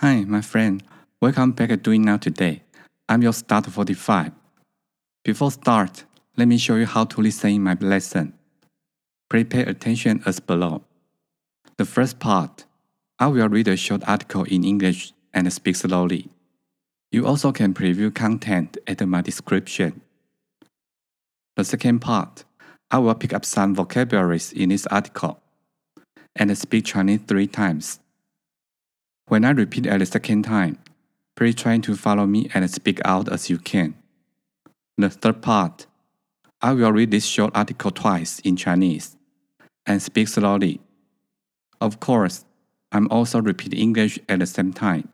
Hi, my friend. Welcome back to Doing Now today. I'm your start 45. Before start, let me show you how to listen in my lesson. Prepare pay attention as below. The first part, I will read a short article in English and speak slowly. You also can preview content at my description. The second part, I will pick up some vocabularies in this article and speak Chinese three times when I repeat at the second time, please try to follow me and speak out as you can. The third part, I will read this short article twice in Chinese and speak slowly. Of course, I'm also repeating English at the same time.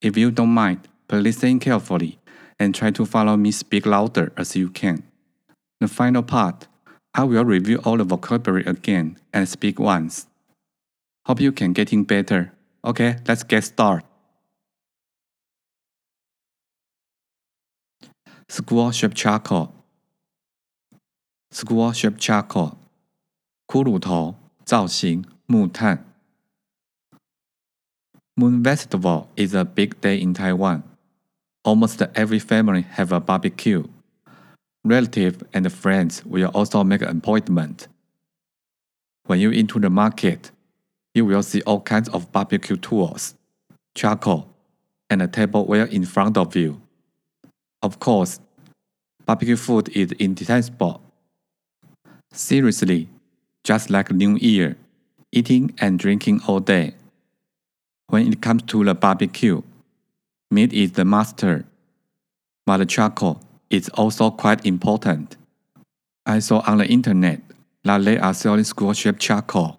If you don't mind, please listen carefully and try to follow me speak louder as you can. The final part, I will review all the vocabulary again and speak once. Hope you can getting better Okay, let's get started. Square shape charcoal. Square shape charcoal. 骷髅头造型木炭。Moon Festival is a big day in Taiwan. Almost every family have a barbecue. Relatives and friends will also make an appointment. When you into the market, you will see all kinds of barbecue tools, charcoal, and a tableware in front of you. Of course, barbecue food is indispensable. Seriously, just like New Year, eating and drinking all day. When it comes to the barbecue, meat is the master, but the charcoal is also quite important. I saw on the internet that they are selling square shaped charcoal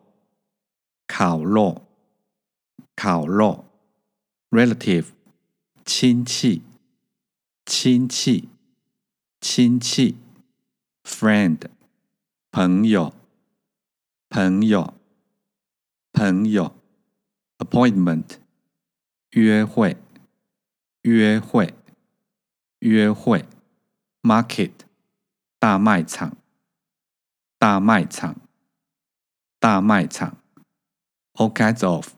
烤肉，烤肉。Relative，亲戚，亲戚，亲戚。Friend，朋友，朋友，朋友。Appointment，约会，约会，约会。Market，大卖场，大卖场，大卖场。All kinds of，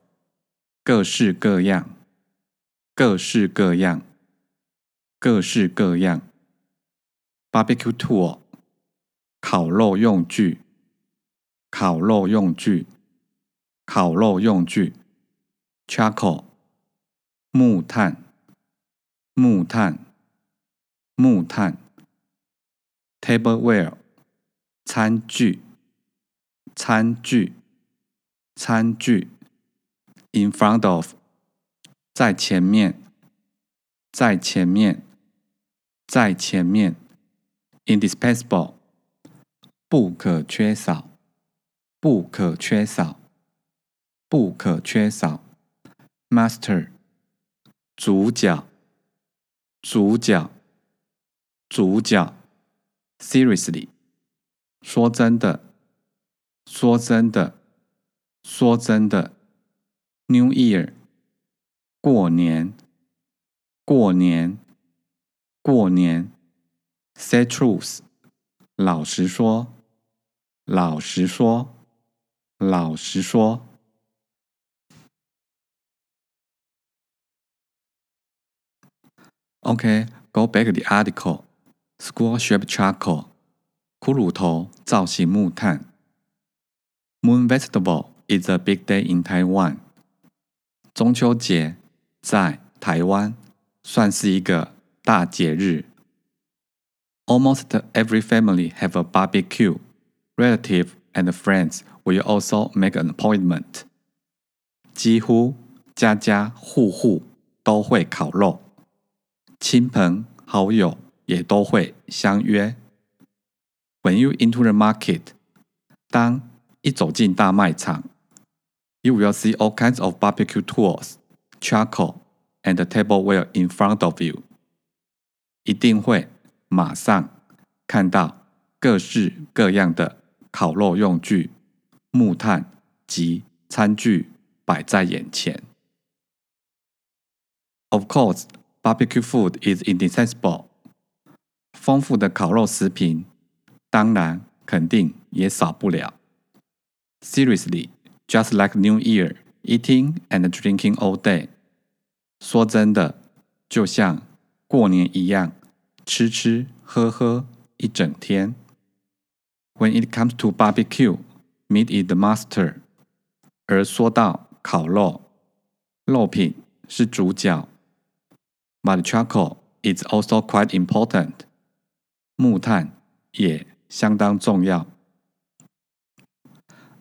各式各样，各式各样，各式各样。Barbecue tool，烤肉用具，烤肉用具，烤肉用具。Charcoal，木炭，木炭，木炭。Tableware，餐具，餐具。餐具，in front of，在前面，在前面，在前面，indispensable，不可缺少，不可缺少，不可缺少，master，主角，主角，主角，seriously，说真的，说真的。说真的，New Year，过年，过年，过年。Say truth，老实说，老实说，老实说。OK，go back the article，square shaped charcoal，骷髅头造型木炭，moon vegetable。It's a big day in Taiwan。中秋节在台湾算是一个大节日。Almost every family have a barbecue. Relative and friends will also make an appointment. 几乎家家户户都会烤肉，亲朋好友也都会相约。When you into the market，当一走进大卖场。you will see all kinds of barbecue tools, charcoal, and tableware in front of you. 一定会马上看到各式各样的烤肉用具、木炭及餐具摆在眼前。Of course, barbecue food is indispensable. 丰富的烤肉食品，当然肯定也少不了。Seriously just like New Year, eating and drinking all day。说真的，就像过年一样，吃吃喝喝一整天。When it comes to barbecue, meat is the master。而说到烤肉，肉品是主角。But charcoal is also quite important。木炭也相当重要。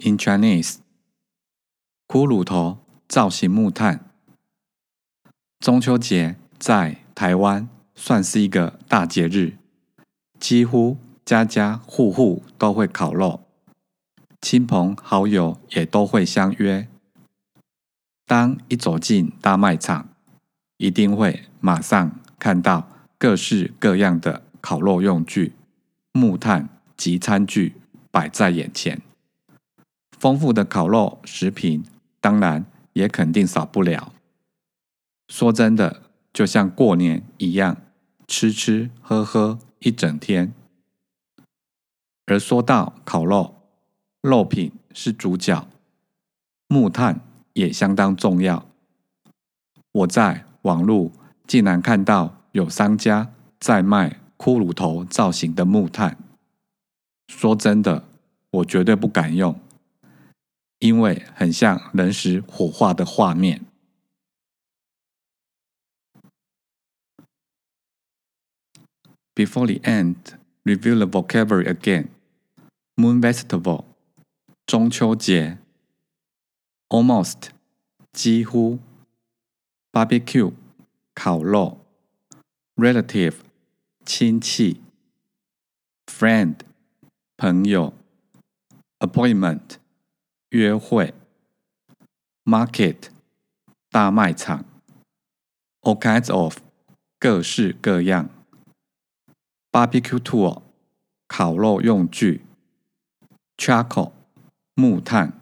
In Chinese，骷髅头造型木炭。中秋节在台湾算是一个大节日，几乎家家户户都会烤肉，亲朋好友也都会相约。当一走进大卖场，一定会马上看到各式各样的烤肉用具、木炭及餐具摆在眼前。丰富的烤肉食品，当然也肯定少不了。说真的，就像过年一样，吃吃喝喝一整天。而说到烤肉，肉品是主角，木炭也相当重要。我在网路竟然看到有商家在卖骷髅头造型的木炭，说真的，我绝对不敢用。因为很像人死火化的画面。Before the end, review the vocabulary again. Moon festival，中秋节。Almost，几乎。Barbecue，烤肉。Relative，亲戚。Friend，朋友。Appointment。约会，market 大卖场，all kinds of 各式各样，barbecue tool 烤肉用具，charcoal 木炭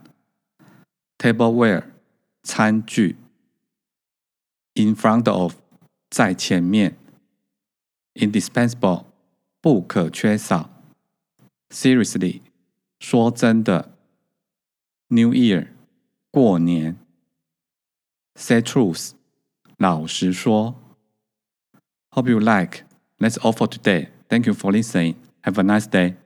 ，tableware 餐具，in front of 在前面，indispensable 不可缺少，seriously 说真的。New Year，过年。Say truth，老实说。Hope you like. That's all for today. Thank you for listening. Have a nice day.